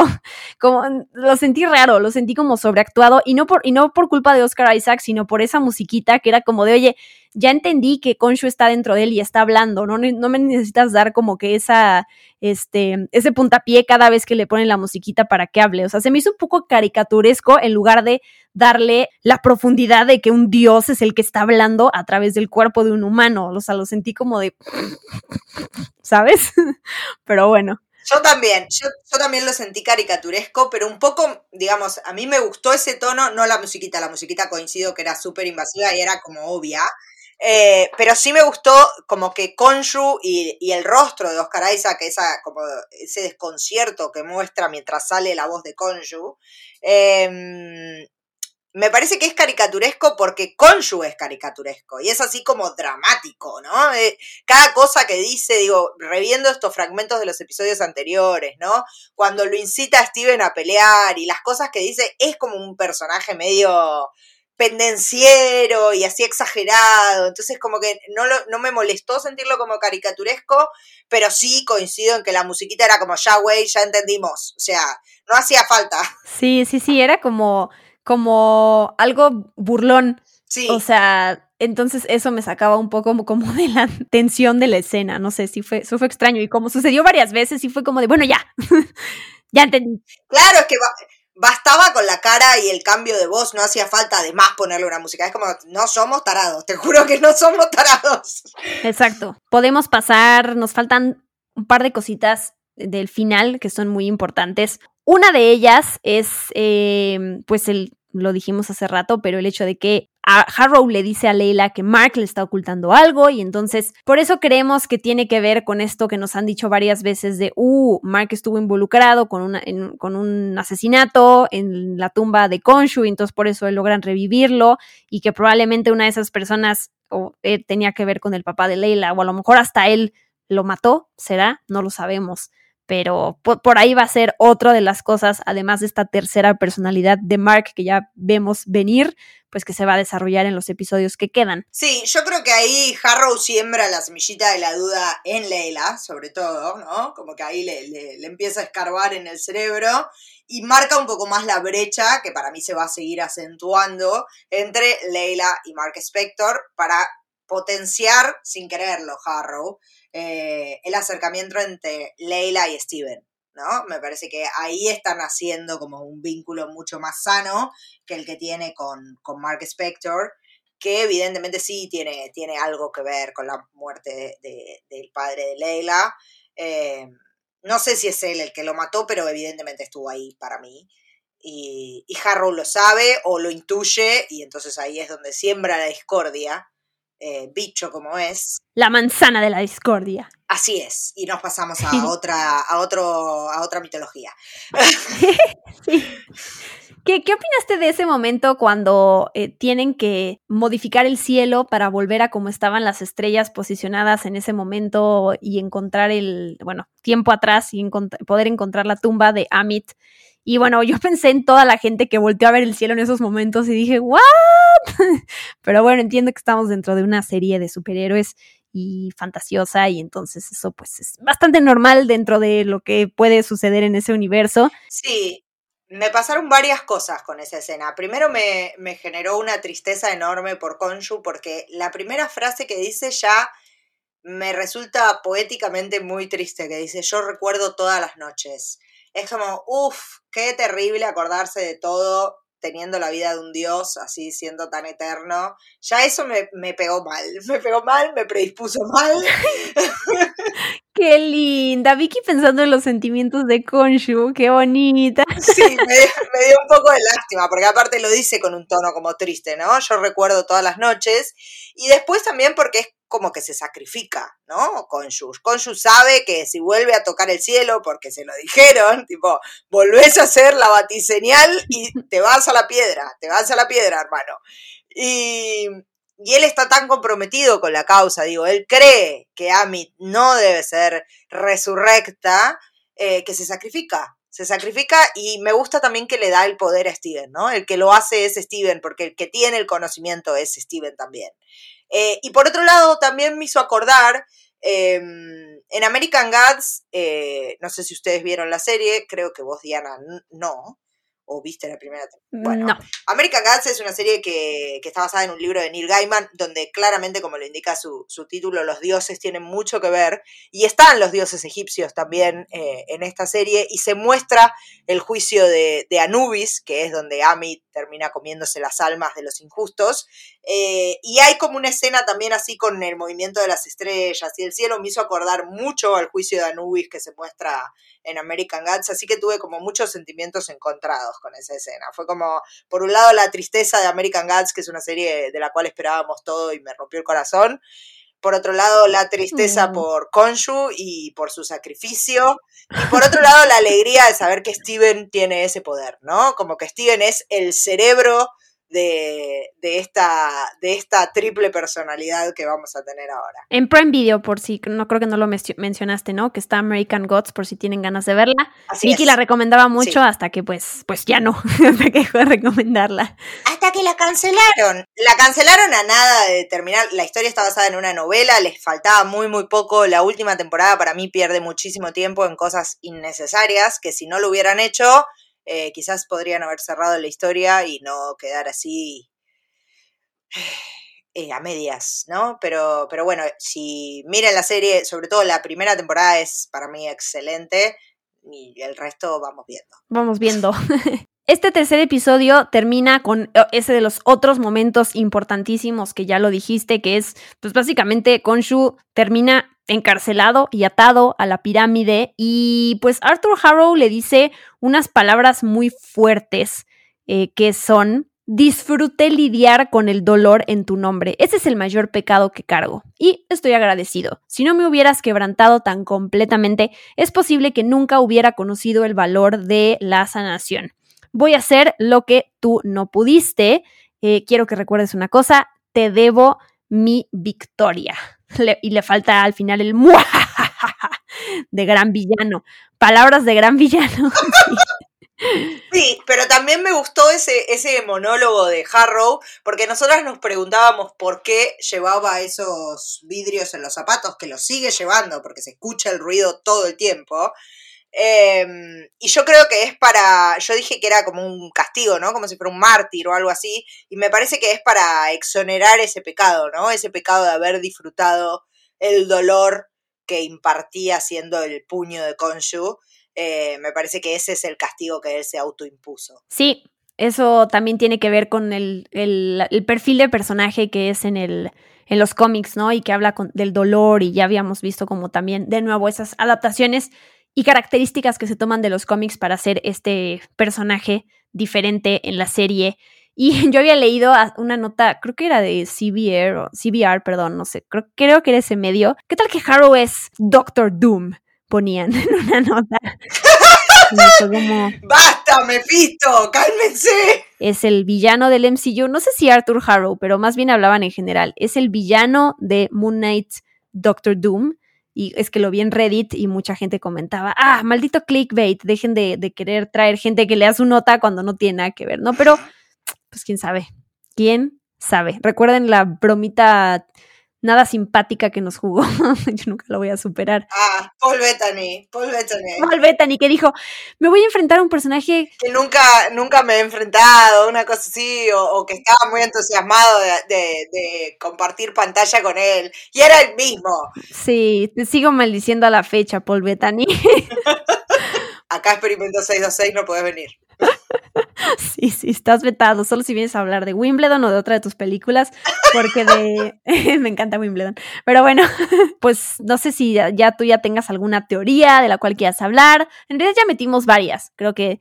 Como lo sentí raro, lo sentí como sobreactuado y no por y no por culpa de Oscar Isaac, sino por esa musiquita que era como de, "Oye, ya entendí que Konshu está dentro de él y está hablando, no no me necesitas dar como que esa este ese puntapié cada vez que le ponen la musiquita para que hable." O sea, se me hizo un poco caricaturesco en lugar de darle la profundidad de que un dios es el que está hablando a través del cuerpo de un humano. O sea, lo sentí como de ¿sabes? Pero bueno. Yo también, yo, también lo sentí caricaturesco, pero un poco, digamos, a mí me gustó ese tono, no la musiquita, la musiquita coincido que era súper invasiva y era como obvia, eh, pero sí me gustó como que Konshu y, el rostro de Oscar Isaac, esa, como ese desconcierto que muestra mientras sale la voz de Konshu, eh, me parece que es caricaturesco porque Konshu es caricaturesco y es así como dramático, ¿no? Eh, cada cosa que dice, digo, reviendo estos fragmentos de los episodios anteriores, ¿no? Cuando lo incita a Steven a pelear y las cosas que dice, es como un personaje medio pendenciero y así exagerado. Entonces, como que no, no me molestó sentirlo como caricaturesco, pero sí coincido en que la musiquita era como, ya, güey, ya entendimos. O sea, no hacía falta. Sí, sí, sí, era como, como algo burlón. Sí. O sea, entonces eso me sacaba un poco como, de la tensión de la escena. No sé, sí fue, eso fue extraño. Y como sucedió varias veces, sí fue como de, bueno, ya. ya entendí. Claro, es que bastaba con la cara y el cambio de voz, no hacía falta además ponerle una música. Es como, no somos tarados, te juro que no somos tarados. Exacto. Podemos pasar, nos faltan un par de cositas del final que son muy importantes. Una de ellas es, eh, pues, el lo dijimos hace rato, pero el hecho de que Harrow le dice a Leila que Mark le está ocultando algo y entonces por eso creemos que tiene que ver con esto que nos han dicho varias veces de, uh, Mark estuvo involucrado con, una, con un asesinato en la tumba de Konshu y entonces por eso logran revivirlo y que probablemente una de esas personas eh, tenía que ver con el papá de Leila o a lo mejor hasta él lo mató, será, no lo sabemos pero por, ahí va a ser otra de las cosas, además de esta tercera personalidad de Mark que ya vemos venir, pues que se va a desarrollar en los episodios que quedan. Sí, yo creo que ahí Harrow siembra la semillita de la duda en Leila, sobre todo, ¿no? Como que ahí le, le, le empieza a escarbar en el cerebro y marca un poco más la brecha, que para mí se va a seguir acentuando, entre Leila y Mark Spector para potenciar, sin quererlo, Harrow, eh, el acercamiento entre Leila y Steven. ¿no? Me parece que ahí están haciendo como un vínculo mucho más sano que el que tiene con, con Mark Spector, que evidentemente sí tiene, tiene algo que ver con la muerte del padre de Leila. Eh, no sé si es él el que lo mató, pero evidentemente estuvo ahí para mí. Y, y Harrow lo sabe o lo intuye, y entonces ahí es donde siembra la discordia eh, bicho como es. La manzana de la discordia. Así es, y nos pasamos a otra, a otro, a otra mitología. ¿Qué, ¿Qué, opinaste de ese momento cuando eh, tienen que modificar el cielo para volver a como estaban las estrellas posicionadas en ese momento y encontrar el, bueno, tiempo atrás y poder encontrar la tumba de Amit? Y bueno, yo pensé en toda la gente que volteó a ver el cielo en esos momentos y dije, ¿what? Pero bueno, entiendo que estamos dentro de una serie de superhéroes y fantasiosa y entonces eso pues es bastante normal dentro de lo que puede suceder en ese universo. Sí, me pasaron varias cosas con esa escena. Primero me, me generó una tristeza enorme por Konshu porque la primera frase que dice ya me resulta poéticamente muy triste, que dice, yo recuerdo todas las noches es como, uff, qué terrible acordarse de todo teniendo la vida de un dios, así siendo tan eterno. Ya eso me, me pegó mal, me pegó mal, me predispuso mal. Qué linda, Vicky pensando en los sentimientos de Konshu, qué bonita. Sí, me, me, dio un poco de lástima, porque aparte lo dice con un tono como triste, ¿no? Yo recuerdo todas las noches. Y después también porque es como que se sacrifica, ¿no? Konshu. Konshu sabe que si vuelve a tocar el cielo, porque se lo dijeron, tipo, volvés a hacer la batiseñal y te vas a la piedra, te vas a la piedra, hermano. Y, y él está tan comprometido con la causa, digo, él cree que Amit no debe ser resurrecta, eh, que se sacrifica, se sacrifica y me gusta también que le da el poder a Steven, ¿no? El que lo hace es Steven, porque el que tiene el conocimiento es Steven también. Eh, y por otro lado, también me hizo acordar, em, en American Gods, eh, no sé si ustedes vieron la serie, creo que vos, Diana, no, o viste la primera Bueno, American Gods es una serie que, está basada en un libro de Neil Gaiman, donde claramente, como lo indica su, título, los dioses tienen mucho que ver, y están los dioses egipcios también eh, en esta serie, y se muestra el juicio de, Anubis, que es donde Amit termina comiéndose las almas de los injustos, eh, y hay como una escena también así con el movimiento de las estrellas y el cielo, me hizo acordar mucho al juicio de Anubis que se muestra en American Gods, así que tuve como muchos sentimientos encontrados con esa escena. Fue como, por un lado, la tristeza de American Gods, que es una serie de la cual esperábamos todo y me rompió el corazón. Por otro lado, la tristeza mm. por Konshu y por su sacrificio. Y por otro lado, la alegría de saber que Steven tiene ese poder, ¿no? Como que Steven es el cerebro de, de, esta, de esta triple personalidad que vamos a tener ahora. En Prime Video, por si no creo que no lo mencionaste, ¿no? Que está American Gods, por si tienen ganas de verla. Así Vicky la recomendaba mucho hasta que pues, pues ya no, hasta que dejó de recomendarla. Hasta que la cancelaron. La cancelaron a nada de terminar. La historia está basada en una novela, les faltaba muy, muy poco. La última temporada para mí pierde muchísimo tiempo en cosas innecesarias que si no lo hubieran hecho eh, quizás podrían haber cerrado la historia y no quedar así eh, a medias, ¿no? Pero, pero bueno, si miren la serie, sobre todo la primera temporada es para mí excelente y el resto vamos viendo. Vamos viendo. Este tercer episodio termina con eh, ese de los otros momentos importantísimos que ya lo dijiste, que es, pues básicamente Konshu termina encarcelado y atado a la pirámide y pues Arthur Harrow le dice unas palabras muy fuertes eh, que son disfruté lidiar con el dolor en tu nombre. Ese es el mayor pecado que cargo. Y estoy agradecido. Si no me hubieras quebrantado tan completamente, es posible que nunca hubiera conocido el valor de la sanación voy a hacer lo que tú no pudiste. Eh, quiero que recuerdes una cosa, te debo mi victoria. Y le falta al final el de gran villano. Palabras de gran villano. Sí, pero también me gustó ese, ese monólogo de Harrow, porque nosotras nos preguntábamos por qué llevaba esos vidrios en los zapatos, que los sigue llevando, porque se escucha el ruido todo el tiempo. Em, y yo creo que es para, yo dije que era como un castigo, ¿no? Como si fuera un mártir o algo así, y me parece que es para exonerar ese pecado, ¿no? Ese pecado de haber disfrutado el dolor que impartía siendo el puño de Konshu. Eh, me parece que ese es el castigo que él se autoimpuso. Sí, eso también tiene que ver con el, perfil de personaje que es en el en los cómics, ¿no? Y que habla del dolor y ya habíamos visto como también de nuevo esas adaptaciones y características que se toman de los cómics para hacer este personaje diferente en la serie. Y yo había leído una nota, creo que era de CBR, o CBR, perdón, no sé, creo, creo que era ese medio. ¿Qué tal que Harrow es Doctor Doom? Ponían en una nota. como, ¡Basta, Mephisto! ¡Cálmense! Es el villano del MCU. No sé si Arthur Harrow, pero más bien hablaban en general. Es el villano de Moon Knight Doctor Doom y es que lo vi en Reddit y mucha gente comentaba, ah, maldito clickbait, dejen de, de querer traer gente que lea su nota cuando no tiene nada que ver, ¿no? Pero, pues quién sabe, quién sabe. Recuerden la bromita nada simpática que nos jugó. Yo nunca lo voy a superar. Ah, Paul Bettany, Paul Bettany. Paul Bettany que dijo, me voy a enfrentar a un personaje que nunca, nunca me he enfrentado, una cosa así, o, que estaba muy entusiasmado de, compartir pantalla con él. Y era el mismo. Sí, te sigo maldiciendo a la fecha, Paul Bettany. Acá Experimento 626 no puedes venir. Sí, sí, estás vetado, solo si vienes a hablar de Wimbledon o de otra de tus películas, porque de... me encanta Wimbledon. Pero bueno, pues no sé si ya, tú ya tengas alguna teoría de la cual quieras hablar. En realidad ya metimos varias, creo que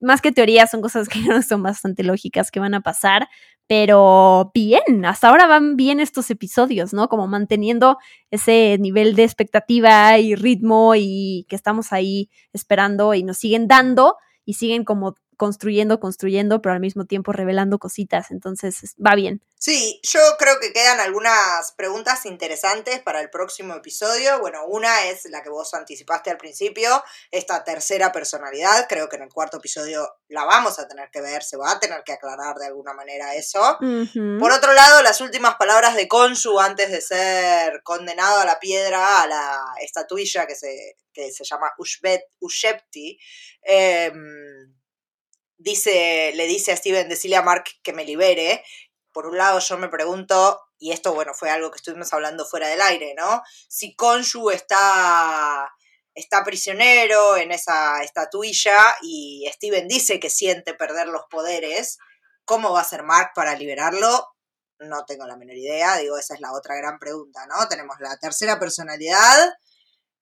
más que teorías son cosas que no son bastante lógicas que van a pasar, pero bien, hasta ahora van bien estos episodios, ¿no? Como manteniendo ese nivel de expectativa y ritmo y que estamos ahí esperando y nos siguen dando y siguen como construyendo, construyendo, pero al mismo tiempo revelando cositas, entonces va bien. Sí, yo creo que quedan algunas preguntas interesantes para el próximo episodio. Bueno, una es la que vos anticipaste al principio, esta tercera personalidad, creo que en el cuarto episodio la vamos a tener que ver, se va a tener que aclarar de alguna manera eso. Por otro lado, las últimas palabras de Konsu antes de ser condenado a la piedra, a la estatuilla que se, que se llama Ushbet, Ushepti, eh, dice, le dice a Steven, decirle a Mark que me libere. Por un lado, yo me pregunto, y esto, bueno, fue algo que estuvimos hablando fuera del aire, ¿no? Si Konshu está, está prisionero en esa estatuilla y Steven dice que siente perder los poderes, ¿cómo va a ser Mark para liberarlo? No tengo la menor idea, digo, esa es la otra gran pregunta, ¿no? Tenemos la tercera personalidad,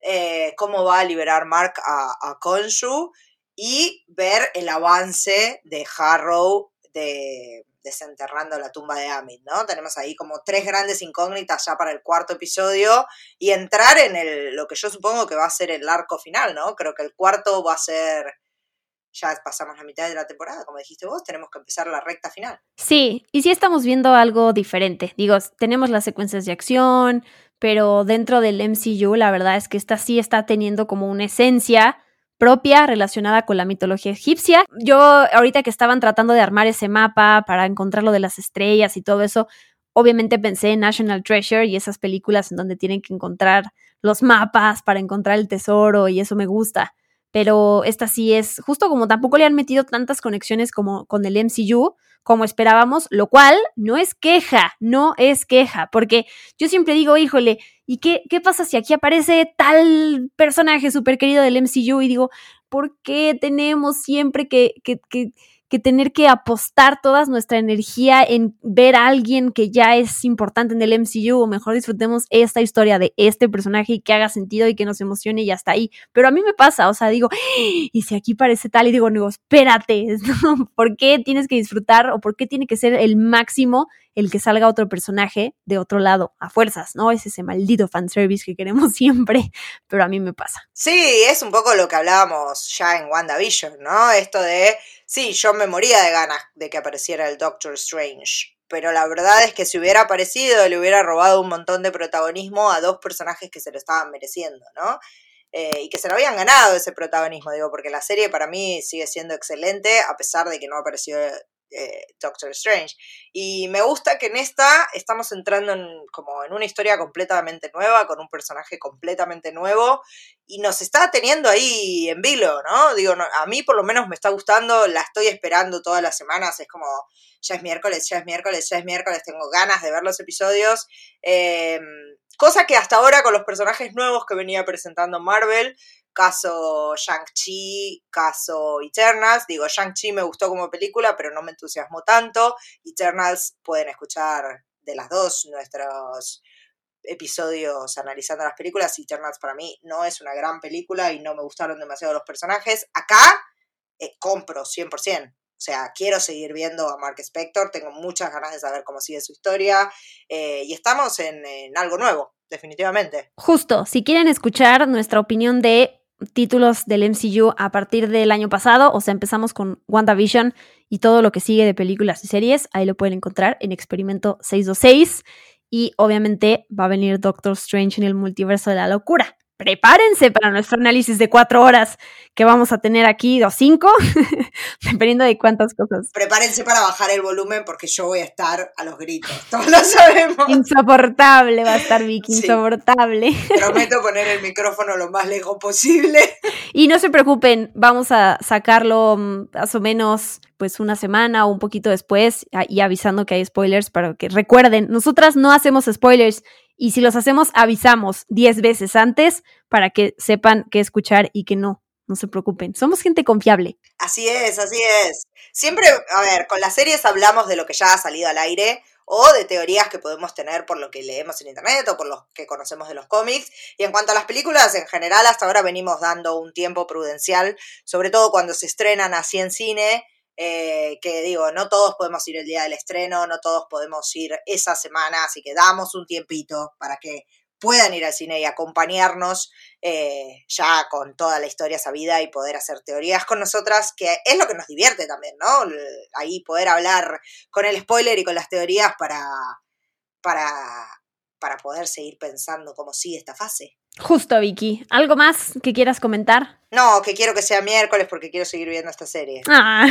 eh, ¿cómo va a liberar Mark a, a Konshu? Y ver el avance de Harrow de desenterrando la tumba de Amit, ¿no? Tenemos ahí como tres grandes incógnitas ya para el cuarto episodio y entrar en el, lo que yo supongo que va a ser el arco final, ¿no? Creo que el cuarto va a ser ya pasamos la mitad de la temporada, como dijiste vos, tenemos que empezar la recta final. Sí, y sí estamos viendo algo diferente. Digo, tenemos las secuencias de acción, pero dentro del MCU la verdad es que esta sí está teniendo como una esencia propia relacionada con la mitología egipcia. Yo ahorita que estaban tratando de armar ese mapa para encontrar lo de las estrellas y todo eso, obviamente pensé en National Treasure y esas películas en donde tienen que encontrar los mapas para encontrar el tesoro y eso me gusta. Pero esta sí es, justo como tampoco le han metido tantas conexiones como con el MCU, como esperábamos, lo cual no es queja, no es queja, porque yo siempre digo, híjole, ¿y qué, qué pasa si aquí aparece tal personaje súper querido del MCU? Y digo, ¿por qué tenemos siempre que, que, que que tener que apostar toda nuestra energía en ver a alguien que ya es importante en el MCU, o mejor disfrutemos esta historia de este personaje y que haga sentido y que nos emocione y hasta ahí. Pero a mí me pasa, o sea, digo, y si aquí parece tal, y digo, no, espérate, ¿por qué tienes que disfrutar o por qué tiene que ser el máximo el que salga otro personaje de otro lado, a fuerzas, ¿no? Es ese maldito fanservice que queremos siempre, pero a mí me pasa. Sí, es un poco lo que hablábamos ya en WandaVision, ¿no? Esto de, sí, yo me moría de ganas de que apareciera el Doctor Strange, pero la verdad es que si hubiera aparecido le hubiera robado un montón de protagonismo a dos personajes que se lo estaban mereciendo, ¿no? Eh, y que se lo habían ganado ese protagonismo, digo, porque la serie para mí sigue siendo excelente, a pesar de que no apareció eh, Doctor Strange. Y me gusta que en esta estamos entrando en, como en una historia completamente nueva, con un personaje completamente nuevo, y nos está teniendo ahí en vilo, ¿no? Digo, a mí por lo menos me está gustando, la estoy esperando todas las semanas, es como, ya es miércoles, ya es miércoles, ya es miércoles, tengo ganas de ver los episodios. Em, cosa que hasta ahora con los personajes nuevos que venía presentando Marvel, caso Shang-Chi, caso Eternals. Digo, Shang-Chi me gustó como película, pero no me entusiasmó tanto. Eternals pueden escuchar de las dos nuestros episodios analizando las películas. Eternals para mí no es una gran película y no me gustaron demasiado los personajes. Acá eh, compro 100%. O sea, quiero seguir viendo a Mark Spector, tengo muchas ganas de saber cómo sigue su historia eh, y estamos en, en algo nuevo, definitivamente. Justo, si quieren escuchar nuestra opinión de títulos del MCU a partir del año pasado, o sea, empezamos con WandaVision y todo lo que sigue de películas y series, ahí lo pueden encontrar en Experimento 626 y obviamente va a venir Doctor Strange en el multiverso de la locura prepárense para nuestro análisis de cuatro horas que vamos a tener aquí, o cinco, dependiendo de cuántas cosas. Prepárense para bajar el volumen porque yo voy a estar a los gritos, todos lo sabemos. Insoportable va a estar Vicky, insoportable. Prometo poner el micrófono lo más lejos posible. Y no se preocupen, vamos a sacarlo mm, más o menos pues una semana o un poquito después y avisando que hay spoilers para que recuerden, nosotras no hacemos spoilers y si los hacemos, avisamos 10 veces antes para que sepan qué escuchar y que no. No se preocupen, somos gente confiable. Así es, así es. Siempre, a ver, con las series hablamos de lo que ya ha salido al aire o de teorías que podemos tener por lo que leemos en internet o por lo que conocemos de los cómics. Y en cuanto a las películas, en general, hasta ahora venimos dando un tiempo prudencial, sobre todo cuando se estrenan así en cine, eh, que digo, no todos podemos ir el día del estreno, no todos podemos ir esa semana, así que damos un tiempito para que puedan ir al cine y acompañarnos eh, ya con toda la historia sabida y poder hacer teorías con nosotras, que es lo que nos divierte también, ¿no? Ahí poder hablar con el spoiler y con las teorías para, para, para poder seguir pensando cómo sigue esta fase. Justo, Vicky. ¿Algo más que quieras comentar? No, que quiero que sea miércoles porque quiero seguir viendo esta serie. Ah,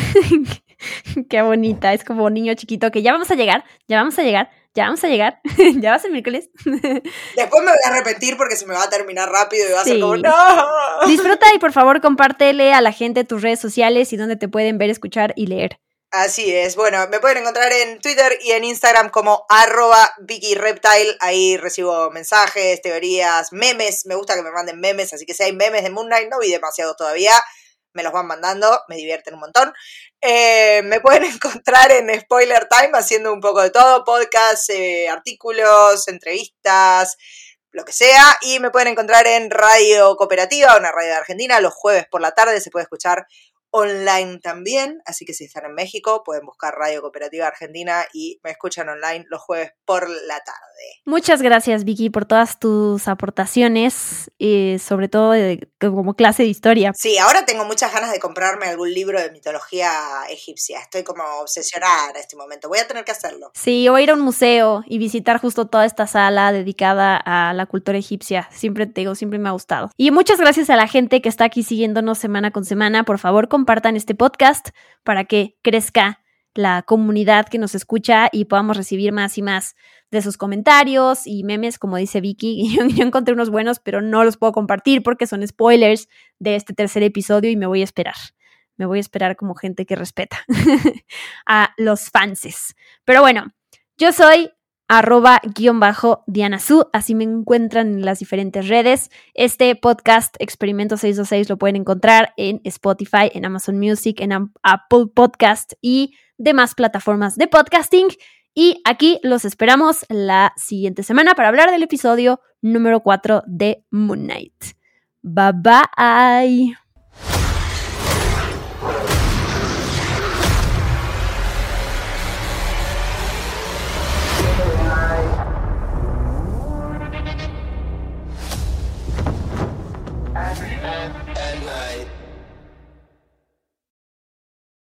qué bonita. Es como un niño chiquito que ya vamos a llegar, ya vamos a llegar, ya vamos a llegar, ya va a ser miércoles. Después me voy a arrepentir porque se me va a terminar rápido y va a ser como, ¡no! Disfruta y por favor compártele a la gente tus redes sociales y donde te pueden ver, escuchar y leer. Así es. Bueno, me pueden encontrar en Twitter y en Instagram como arroba Reptile. Ahí recibo mensajes, teorías, memes. Me gusta que me manden memes, así que si hay memes de Moon Knight, no vi demasiado todavía. Me los van mandando, me divierten un montón. Eh, me pueden encontrar en Spoiler Time haciendo un poco de todo, podcasts, eh, artículos, entrevistas, lo que sea. Y me pueden encontrar en Radio Cooperativa, una radio de Argentina, los jueves por la tarde se puede escuchar online también, así que si están en México pueden buscar Radio Cooperativa Argentina y me escuchan online los jueves por la tarde. Muchas gracias Vicky por todas tus aportaciones, y sobre todo como clase de historia. Sí, ahora tengo muchas ganas de comprarme algún libro de mitología egipcia, estoy como obsesionada en este momento, voy a tener que hacerlo. Sí, o ir a un museo y visitar justo toda esta sala dedicada a la cultura egipcia, siempre te digo, siempre me ha gustado. Y muchas gracias a la gente que está aquí siguiéndonos semana con semana, por favor, compartan este podcast para que crezca la comunidad que nos escucha y podamos recibir más y más de sus comentarios y memes, como dice Vicky. Yo, yo, encontré unos buenos, pero no los puedo compartir porque son spoilers de este tercer episodio y me voy a esperar. Me voy a esperar como gente que respeta a los fanses. Pero bueno, yo soy arroba guion bajo Diana Su, así me encuentran en las diferentes redes. Este podcast Experimento 626 lo pueden encontrar en Spotify, en Amazon Music, en Apple Podcast y demás plataformas de podcasting. Y aquí los esperamos la siguiente semana para hablar del episodio número 4 de Moon Knight. Bye bye.